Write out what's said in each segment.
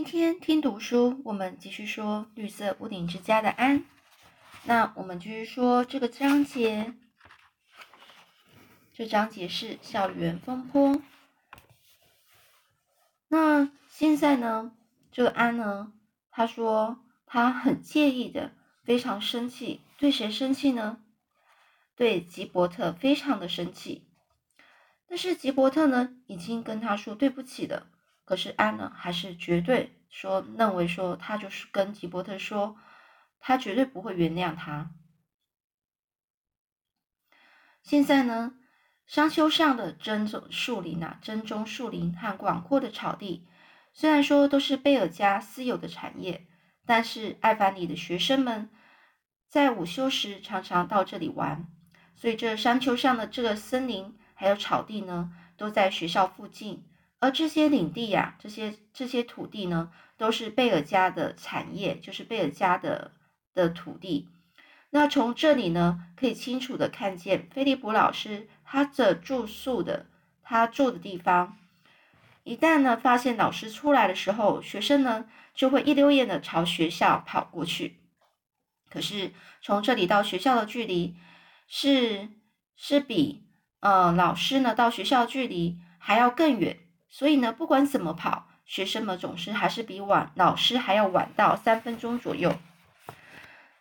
今天听读书，我们继续说绿色屋顶之家的安。那我们继续说这个章节，这章节是校园风波。那现在呢，这个安呢，他说他很介意的，非常生气，对谁生气呢？对吉伯特非常的生气。但是吉伯特呢，已经跟他说对不起了。可是安呢，还是绝对说认为说他就是跟吉伯特说，他绝对不会原谅他。现在呢，山丘上的珍种树林啊，珍中树林和广阔的草地，虽然说都是贝尔家私有的产业，但是艾凡里的学生们在午休时常常到这里玩，所以这山丘上的这个森林还有草地呢，都在学校附近。而这些领地呀，这些这些土地呢，都是贝尔家的产业，就是贝尔家的的土地。那从这里呢，可以清楚的看见菲利普老师他的住宿的他住的地方。一旦呢发现老师出来的时候，学生呢就会一溜烟的朝学校跑过去。可是从这里到学校的距离是是比呃老师呢到学校距离还要更远。所以呢，不管怎么跑，学生们总是还是比晚老师还要晚到三分钟左右。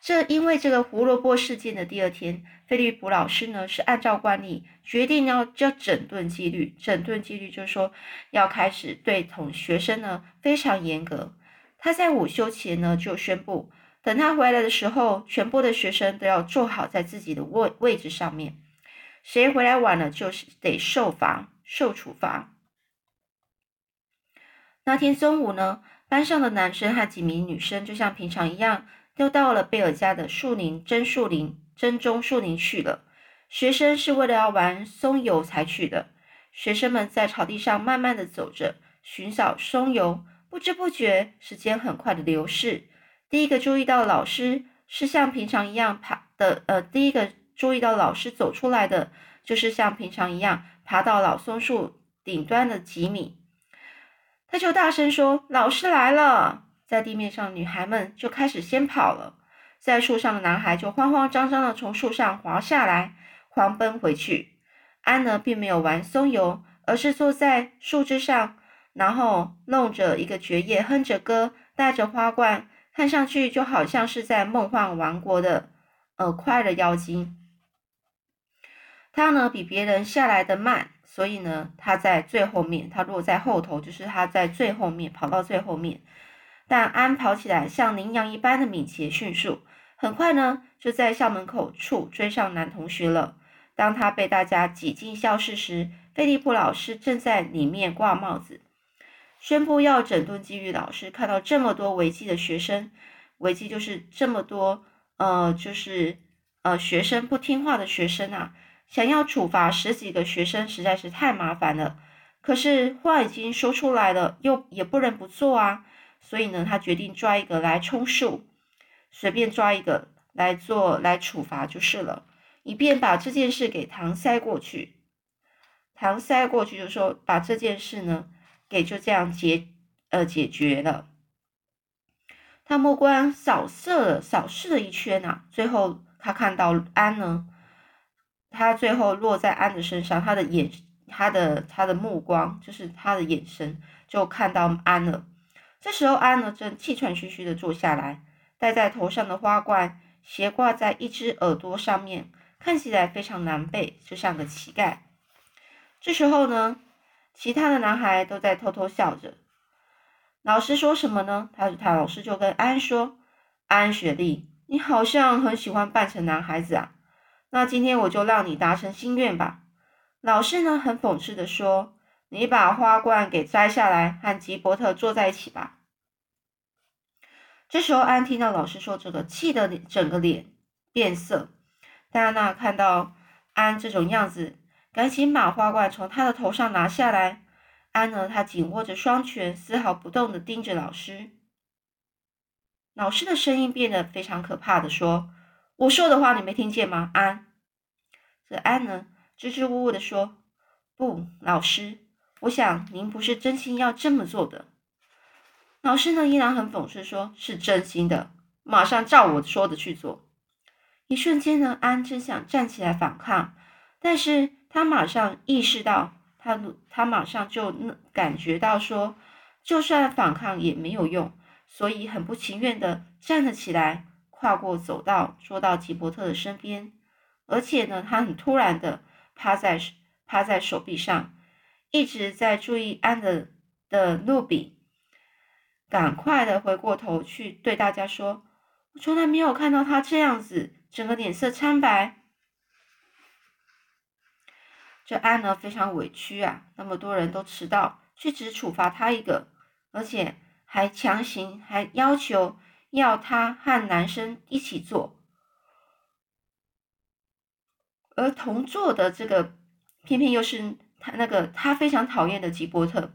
这因为这个胡萝卜事件的第二天，菲利普老师呢是按照惯例决定要叫整顿纪律。整顿纪律就是说要开始对同学生呢非常严格。他在午休前呢就宣布，等他回来的时候，全部的学生都要坐好在自己的位位置上面。谁回来晚了，就是得受罚、受处罚。那天中午呢，班上的男生和几名女生就像平常一样，都到了贝尔家的树林真树林真中树林去了。学生是为了要玩松油才去的。学生们在草地上慢慢的走着，寻找松油。不知不觉，时间很快的流逝。第一个注意到老师是像平常一样爬的，呃，第一个注意到老师走出来的，就是像平常一样爬到老松树顶端的吉米。他就大声说：“老师来了！”在地面上，女孩们就开始先跑了，在树上的男孩就慌慌张张的从树上滑下来，狂奔回去。安呢，并没有玩松油，而是坐在树枝上，然后弄着一个蕨叶，哼着歌，带着花冠，看上去就好像是在梦幻王国的呃快乐妖精。他呢，比别人下来的慢。所以呢，他在最后面，他落在后头，就是他在最后面跑到最后面。但安跑起来像羚羊一般的敏捷迅速，很快呢就在校门口处追上男同学了。当他被大家挤进教室时，菲利普老师正在里面挂帽子，宣布要整顿纪律。老师看到这么多违纪的学生，违纪就是这么多，呃，就是呃学生不听话的学生啊。想要处罚十几个学生实在是太麻烦了，可是话已经说出来了，又也不能不做啊。所以呢，他决定抓一个来充数，随便抓一个来做来处罚就是了，以便把这件事给搪塞过去。搪塞过去就说把这件事呢给就这样解呃解决了。他目光扫射扫视了一圈啊，最后他看到安呢。他最后落在安的身上，他的眼，他的他的目光，就是他的眼神，就看到安了。这时候，安呢正气喘吁吁的坐下来，戴在头上的花冠斜挂在一只耳朵上面，看起来非常狼狈，就像个乞丐。这时候呢，其他的男孩都在偷偷笑着。老师说什么呢？他他老师就跟安说：“安雪莉，你好像很喜欢扮成男孩子啊。”那今天我就让你达成心愿吧。老师呢，很讽刺的说：“你把花冠给摘下来，和吉伯特坐在一起吧。”这时候，安听到老师说这个，气得整个脸变色。戴安娜看到安这种样子，赶紧把花冠从他的头上拿下来。安呢，他紧握着双拳，丝毫不动的盯着老师。老师的声音变得非常可怕的说。我说的话你没听见吗？安，这安呢，支支吾吾的说：“不，老师，我想您不是真心要这么做的。”老师呢依然很讽刺说：“是真心的，马上照我说的去做。”一瞬间呢，安真想站起来反抗，但是他马上意识到，他他马上就感觉到说，就算反抗也没有用，所以很不情愿的站了起来，跨过走道，坐到吉伯特的身边，而且呢，他很突然的趴在趴在手臂上，一直在注意安的的露比，赶快的回过头去对大家说：“我从来没有看到他这样子。”整个脸色苍白，这安呢非常委屈啊！那么多人都迟到，却只处罚他一个，而且还强行还要求要他和男生一起做，而同坐的这个偏偏又是他那个他非常讨厌的吉波特，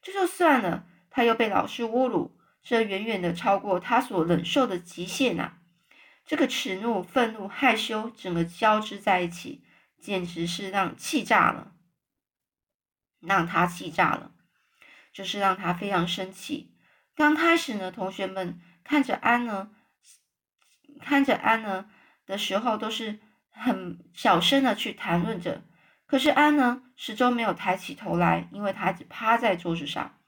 这就算了，他又被老师侮辱，这远远的超过他所忍受的极限啊！这个耻怒、愤怒、害羞，整个交织在一起，简直是让气炸了，让他气炸了，就是让他非常生气。刚开始呢，同学们看着安呢，看着安呢的时候，都是很小声的去谈论着。可是安呢，始终没有抬起头来，因为他只趴在桌子上。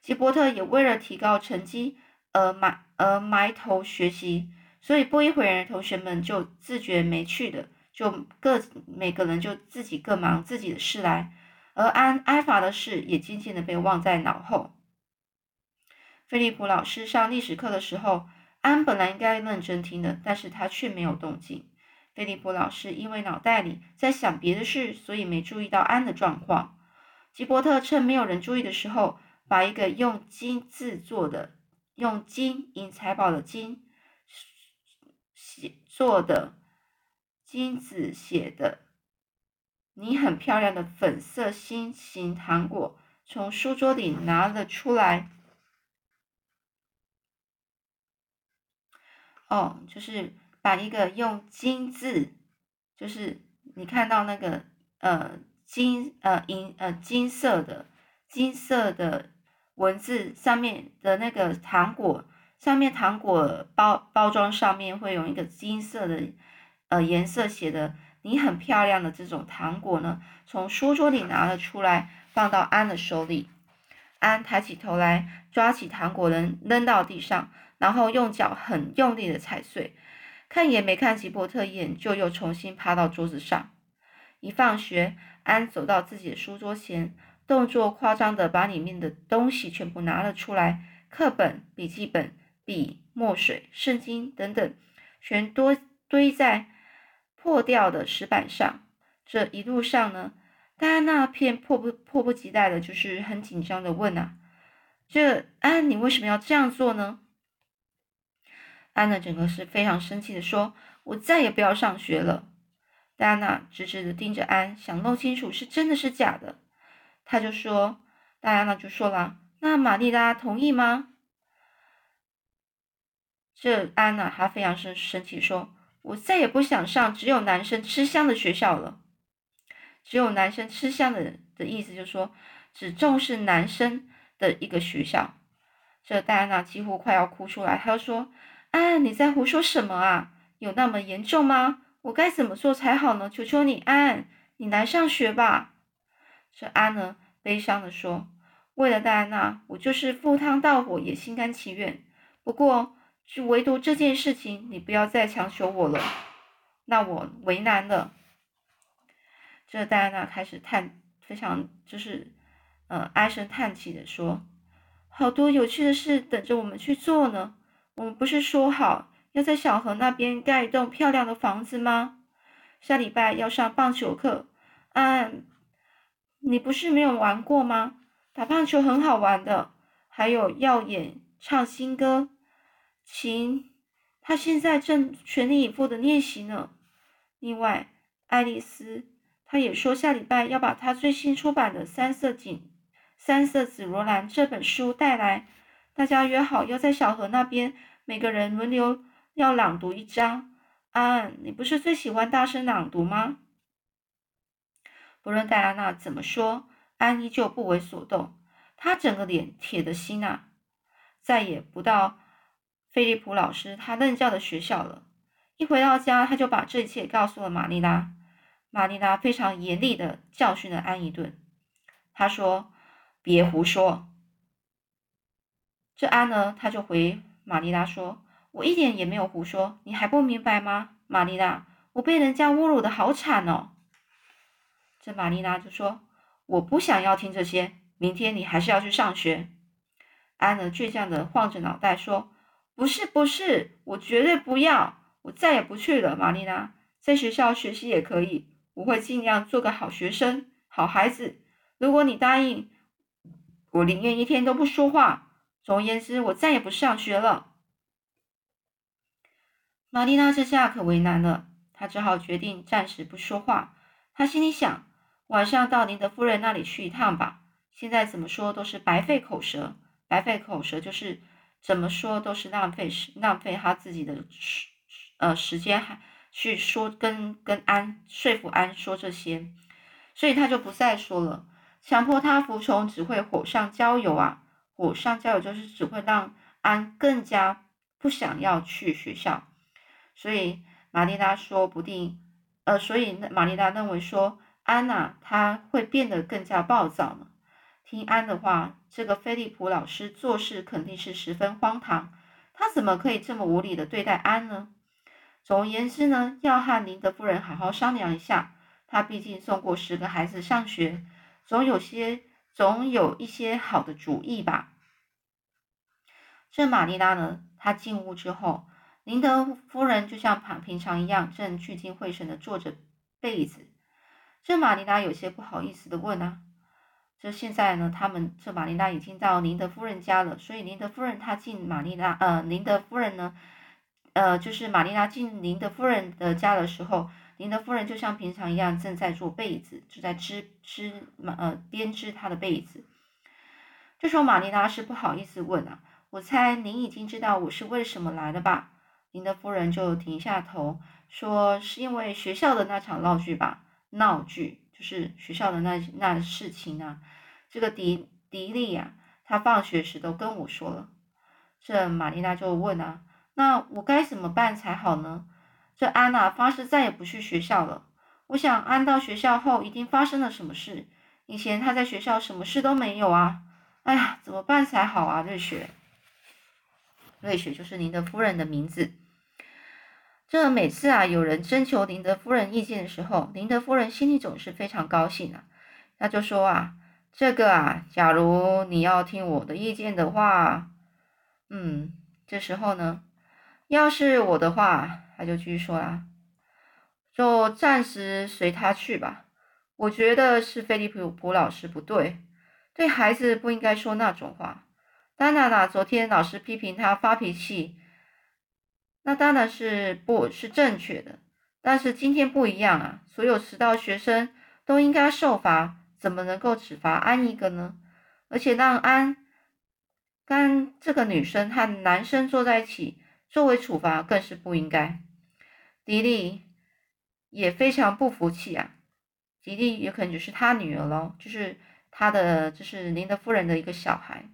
吉伯特也为了提高成绩而埋而埋头学习。所以不一会儿，同学们就自觉没趣的，就各每个人就自己各忙自己的事来，而安埃法的事也渐渐的被忘在脑后。菲利普老师上历史课的时候，安本来应该认真听的，但是他却没有动静。菲利普老师因为脑袋里在想别的事，所以没注意到安的状况。吉伯特趁没有人注意的时候，把一个用金制作的、用金银财宝的金。写做的金子写的，你很漂亮的粉色心形糖果，从书桌里拿了出来。哦，就是把一个用金字，就是你看到那个呃金呃银呃金色的金色的文字上面的那个糖果。上面糖果包包装上面会用一个金色的呃颜色写的“你很漂亮”的这种糖果呢，从书桌里拿了出来，放到安的手里。安抬起头来，抓起糖果扔扔到地上，然后用脚很用力的踩碎，看也没看吉伯特一眼，就又重新趴到桌子上。一放学，安走到自己的书桌前，动作夸张的把里面的东西全部拿了出来，课本、笔记本。笔、墨水、圣经等等，全多堆在破掉的石板上。这一路上呢，戴安娜片迫不迫不及待的，就是很紧张的问啊：“这安，你为什么要这样做呢？”安娜整个是非常生气的说：“我再也不要上学了。”戴安娜直直的盯着安，想弄清楚是真的是假的。他就说：“戴安娜就说了，那玛丽拉同意吗？”这安娜还非常生生气，说：“我再也不想上只有男生吃香的学校了。只有男生吃香的的意思，就是说只重视男生的一个学校。”这戴安娜几乎快要哭出来，她说：“安，你在胡说什么啊？有那么严重吗？我该怎么做才好呢？求求你，安，你来上学吧。”这安呢，悲伤的说：“为了戴安娜，我就是赴汤蹈火也心甘情愿。不过……”就唯独这件事情，你不要再强求我了，那我为难了。这戴安娜开始叹，非常就是，呃，唉声叹气的说：“好多有趣的事等着我们去做呢。我们不是说好要在小河那边盖一栋漂亮的房子吗？下礼拜要上棒球课，嗯，你不是没有玩过吗？打棒球很好玩的，还有要演唱新歌。”琴，他现在正全力以赴的练习呢。另外，爱丽丝，她也说下礼拜要把她最新出版的《三色锦三色紫罗兰》这本书带来。大家约好要在小河那边，每个人轮流要朗读一章。安，你不是最喜欢大声朗读吗？不论戴安娜怎么说，安依旧不为所动。她整个脸铁的心啊。再也不到菲利普老师他任教的学校了。一回到家，他就把这一切告诉了玛丽拉。玛丽拉非常严厉的教训了安一顿。他说：“别胡说。”这安呢，他就回玛丽拉说：“我一点也没有胡说，你还不明白吗？”玛丽拉，我被人家侮辱的好惨哦。这玛丽拉就说：“我不想要听这些，明天你还是要去上学。”安呢，倔强的晃着脑袋说：“不是，不是，我绝对不要。”我再也不去了，玛丽娜。在学校学习也可以，我会尽量做个好学生、好孩子。如果你答应，我宁愿一天都不说话。总而言之，我再也不上学了。玛丽娜这下可为难了，她只好决定暂时不说话。她心里想：晚上到林德夫人那里去一趟吧。现在怎么说都是白费口舌，白费口舌就是怎么说都是浪费时，浪费她自己的时。呃，时间还去说跟跟安说服安说这些，所以他就不再说了。强迫他服从只会火上浇油啊！火上浇油就是只会让安更加不想要去学校。所以玛丽拉说不定，呃，所以玛丽拉认为说安娜她会变得更加暴躁呢。听安的话，这个菲利普老师做事肯定是十分荒唐。他怎么可以这么无理的对待安呢？总而言之呢，要和林德夫人好好商量一下。他毕竟送过十个孩子上学，总有些总有一些好的主意吧。这玛丽拉呢，她进屋之后，林德夫人就像平平常一样，正聚精会神的做着被子。这玛丽拉有些不好意思的问啊：“这现在呢，他们这玛丽拉已经到林德夫人家了，所以林德夫人她进玛丽拉，呃，林德夫人呢？”呃，就是玛丽拉进林德夫人的家的时候，您的夫人就像平常一样正在做被子，就在织织呃编织她的被子。这时候玛丽拉是不好意思问啊，我猜您已经知道我是为什么来了吧？您的夫人就停下头说：“是因为学校的那场闹剧吧？闹剧就是学校的那那事情啊。这个迪迪丽呀，她放学时都跟我说了。”这玛丽拉就问啊。那我该怎么办才好呢？这安娜发誓再也不去学校了。我想安到学校后一定发生了什么事。以前她在学校什么事都没有啊。哎呀，怎么办才好啊？瑞雪，瑞雪就是您的夫人的名字。这每次啊，有人征求林德夫人意见的时候，林德夫人心里总是非常高兴啊。那就说啊，这个啊，假如你要听我的意见的话，嗯，这时候呢。要是我的话，他就继续说啦，就暂时随他去吧。我觉得是菲利普普老师不对，对孩子不应该说那种话。丹娜娜，昨天老师批评他发脾气，那当然是不是正确的。但是今天不一样啊，所有迟到学生都应该受罚，怎么能够只罚安一个呢？而且让安跟这个女生和男生坐在一起。作为处罚更是不应该。迪丽也非常不服气啊。迪丽有可能就是他女儿喽，就是他的，就是林德夫人的一个小孩。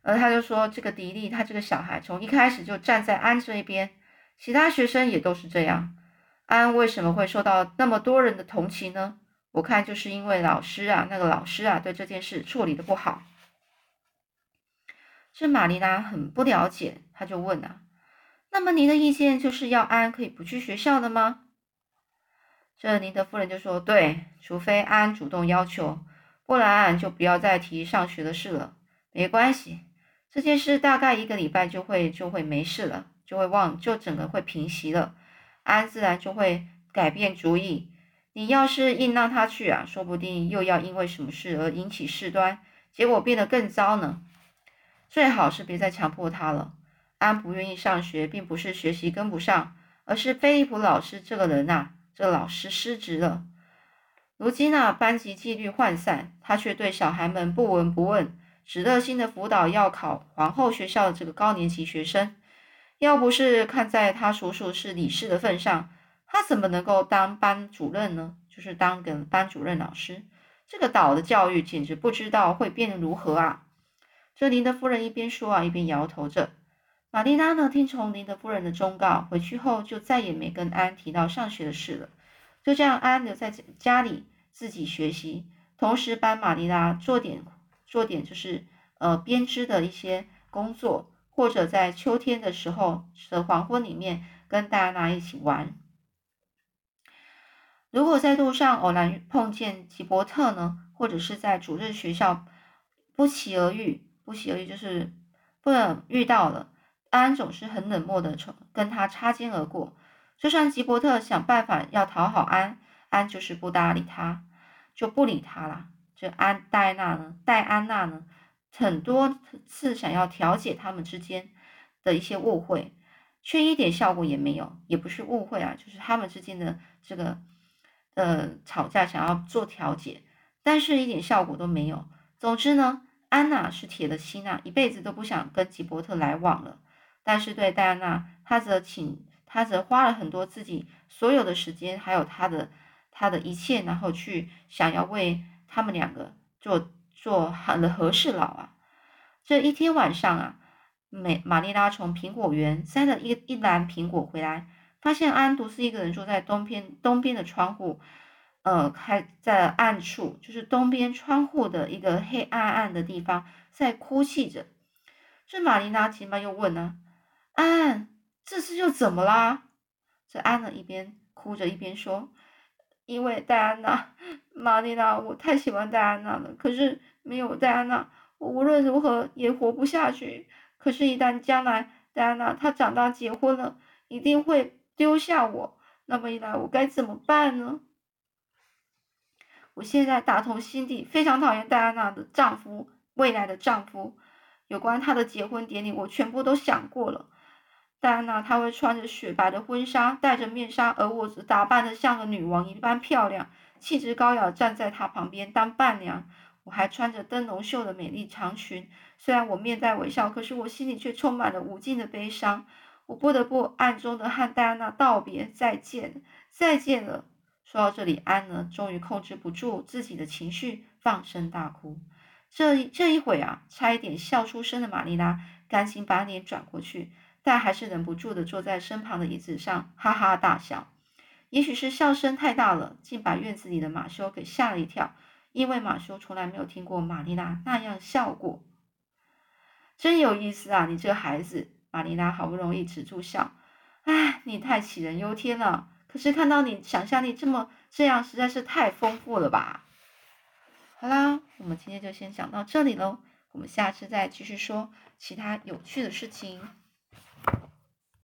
而他就说，这个迪丽他这个小孩从一开始就站在安这一边，其他学生也都是这样。安为什么会受到那么多人的同情呢？我看就是因为老师啊，那个老师啊，对这件事处理的不好。这玛丽拉很不了解，他就问啊。那么您的意见就是要安可以不去学校的吗？这您的夫人就说：“对，除非安主动要求，不然就不要再提上学的事了。没关系，这件事大概一个礼拜就会就会没事了，就会忘，就整个会平息了。安自然就会改变主意。你要是硬让他去啊，说不定又要因为什么事而引起事端，结果变得更糟呢。最好是别再强迫他了。”安不愿意上学，并不是学习跟不上，而是菲利普老师这个人呐，这老师失职了。如今啊，班级纪律涣散，他却对小孩们不闻不问，只热心的辅导要考皇后学校的这个高年级学生。要不是看在他叔叔是理事的份上，他怎么能够当班主任呢？就是当个班主任老师，这个岛的教育简直不知道会变得如何啊！这林德夫人一边说啊，一边摇头着。玛丽拉呢，听从林德夫人的忠告，回去后就再也没跟安提到上学的事了。就这样，安留在家里自己学习，同时帮玛丽拉做点做点就是呃编织的一些工作，或者在秋天的时候的黄昏里面跟戴安娜一起玩。如果在路上偶然碰见吉伯特呢，或者是在主日学校不期而遇，不期而遇就是不能遇到了。安总是很冷漠的从跟他擦肩而过，就算吉伯特想办法要讨好安，安就是不搭理他，就不理他了。这安戴娜呢，戴安娜呢，很多次想要调解他们之间的一些误会，却一点效果也没有。也不是误会啊，就是他们之间的这个呃吵架，想要做调解，但是一点效果都没有。总之呢，安娜是铁了心啊，一辈子都不想跟吉伯特来往了。但是对戴安娜，她则请她则花了很多自己所有的时间，还有她的她的一切，然后去想要为他们两个做做好的和事佬啊。这一天晚上啊，美玛丽拉从苹果园塞了一一篮苹果回来，发现安独自一个人坐在东边东边的窗户，呃，开在暗处，就是东边窗户的一个黑暗暗的地方，在哭泣着。这玛丽拉急忙又问呢。安，这次又怎么啦？这安呢一边哭着一边说：“因为戴安娜，玛丽娜，我太喜欢戴安娜了。可是没有戴安娜，我无论如何也活不下去。可是，一旦将来戴安娜她长大结婚了，一定会丢下我。那么一来，我该怎么办呢？我现在打从心底非常讨厌戴安娜的丈夫，未来的丈夫。有关她的结婚典礼，我全部都想过了。”戴安娜，她会穿着雪白的婚纱，戴着面纱，而我则打扮的像个女王一般漂亮，气质高雅，站在她旁边当伴娘。我还穿着灯笼袖的美丽长裙，虽然我面带微笑，可是我心里却充满了无尽的悲伤。我不得不暗中的和戴安娜道别，再见，再见了。说到这里，安呢，终于控制不住自己的情绪，放声大哭。这这一会啊，差一点笑出声的玛丽拉，赶紧把脸转过去。但还是忍不住的坐在身旁的椅子上，哈哈大笑。也许是笑声太大了，竟把院子里的马修给吓了一跳。因为马修从来没有听过玛丽娜那样笑过。真有意思啊，你这个孩子！玛丽娜好不容易止住笑，唉，你太杞人忧天了。可是看到你想象力这么这样，实在是太丰富了吧？好啦，我们今天就先讲到这里喽。我们下次再继续说其他有趣的事情。